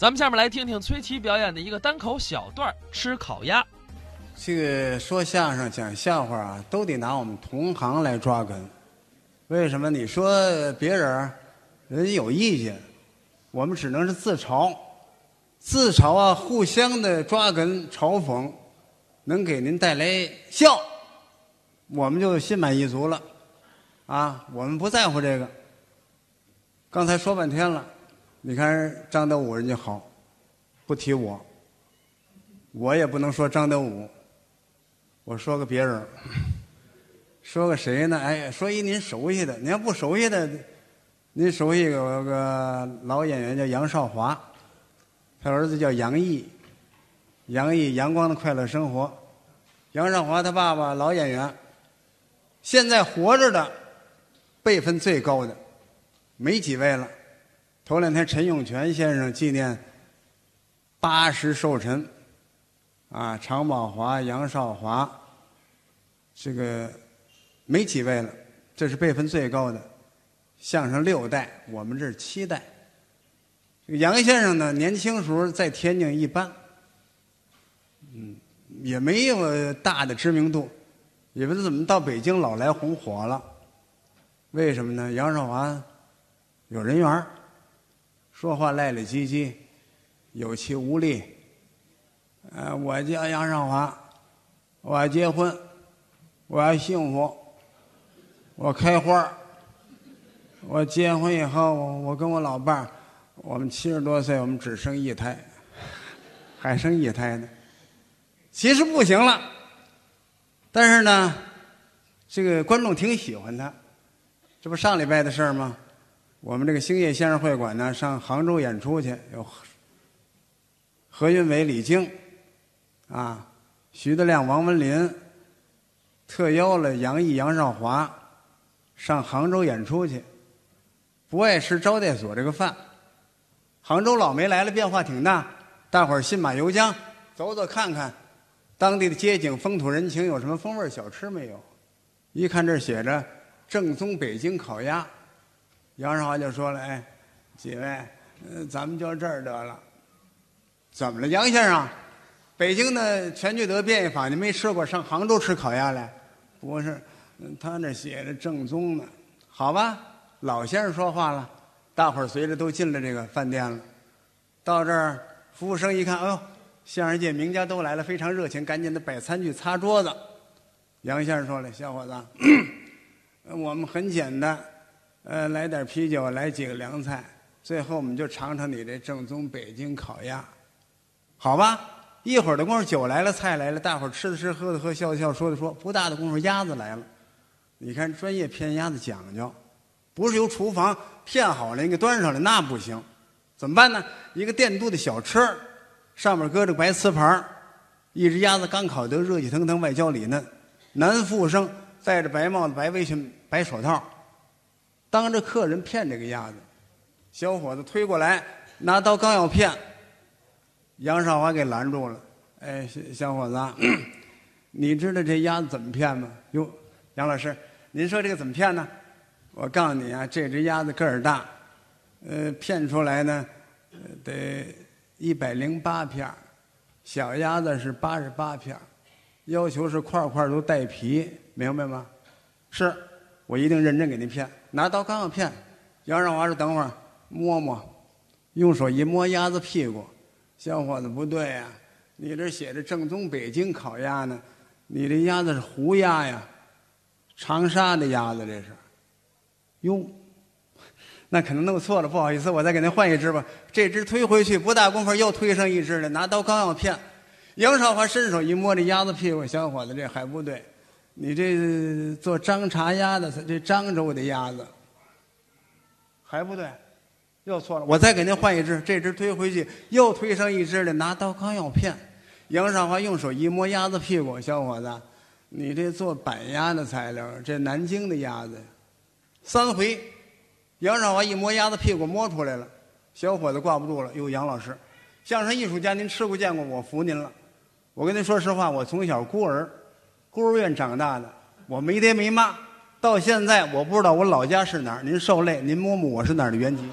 咱们下面来听听崔琦表演的一个单口小段儿吃烤鸭。这个说相声、讲笑话啊，都得拿我们同行来抓根。为什么？你说别人，人家有意见，我们只能是自嘲，自嘲啊，互相的抓根嘲讽，能给您带来笑，我们就心满意足了。啊，我们不在乎这个。刚才说半天了，你看张德武人家好，不提我，我也不能说张德武。我说个别人，说个谁呢？哎，说一您熟悉的，您要不熟悉的，您熟悉有个老演员叫杨少华，他儿子叫杨毅，杨毅阳光的快乐生活，杨少华他爸爸老演员，现在活着的辈分最高的没几位了。头两天陈永泉先生纪念八十寿辰。啊，常宝华、杨少华，这个没几位了，这是辈分最高的，相声六代，我们这是七代。杨先生呢，年轻时候在天津一般，嗯，也没有大的知名度，也不知怎么到北京老来红火了。为什么呢？杨少华有人缘儿说话赖赖唧唧，有气无力。呃，我叫杨少华，我要结婚，我要幸福，我开花我结婚以后，我跟我老伴儿，我们七十多岁，我们只生一胎，还生一胎呢。其实不行了，但是呢，这个观众挺喜欢他。这不上礼拜的事儿吗？我们这个兴业先生会馆呢，上杭州演出去，有何云伟、李菁。啊，徐德亮、王文林特邀了杨毅、杨少华上杭州演出去，不爱吃招待所这个饭。杭州老梅来了，变化挺大，大伙儿信马由缰，走走看看当地的街景、风土人情，有什么风味小吃没有？一看这写着“正宗北京烤鸭”，杨少华就说了：“哎，几位，呃，咱们就这儿得了。怎么了，杨先生？”北京的全聚德便宜坊，你没吃过？上杭州吃烤鸭来？不是，他那写着正宗的，好吧？老先生说话了，大伙儿随着都进了这个饭店了。到这儿，服务生一看，哎呦，相声界名家都来了，非常热情，赶紧的摆餐具、擦桌子。杨先生说了：“小伙子，我们很简单，呃，来点啤酒，来几个凉菜，最后我们就尝尝你这正宗北京烤鸭，好吧？”一会儿的功夫，酒来了，菜来了，大伙儿吃的吃，喝的喝，笑的笑，说的说。不大的功夫，鸭子来了。你看，专业片鸭子讲究，不是由厨房片好了，你给端上来，那不行。怎么办呢？一个电镀的小车，上面搁着白瓷盘一只鸭子刚烤得热气腾腾，外焦里嫩。男服务生戴着白帽子、白围裙、白手套，当着客人骗这个鸭子。小伙子推过来，拿刀刚要骗。杨少华给拦住了，哎，小小伙子，你知道这鸭子怎么骗吗？哟，杨老师，您说这个怎么骗呢？我告诉你啊，这只鸭子个儿大，呃，骗出来呢，得一百零八片小鸭子是八十八片要求是块块都带皮，明白吗？是，我一定认真给您骗。拿刀刚要片，杨少华说：“等会儿摸摸，用手一摸鸭子屁股。”小伙子不对呀，你这写着正宗北京烤鸭呢，你这鸭子是胡鸭呀，长沙的鸭子这是，哟，那可能弄错了，不好意思，我再给您换一只吧。这只推回去，不大功夫又推上一只来，拿刀刚要片，杨少华伸手一摸这鸭子屁股，小伙子这还不对，你这做张茶鸭的，这漳州的鸭子。还不对。又错了，我再给您换一只，这只推回去，又推上一只来，拿刀刚要片，杨少华用手一摸鸭子屁股，小伙子，你这做板鸭的材料，这南京的鸭子，三回，杨少华一摸鸭子屁股，摸出来了，小伙子挂不住了，哟，杨老师，相声艺术家，您吃过见过，我服您了，我跟您说实话，我从小孤儿，孤儿院长大的，我没爹没妈，到现在我不知道我老家是哪儿，您受累，您摸摸我是哪儿的原籍。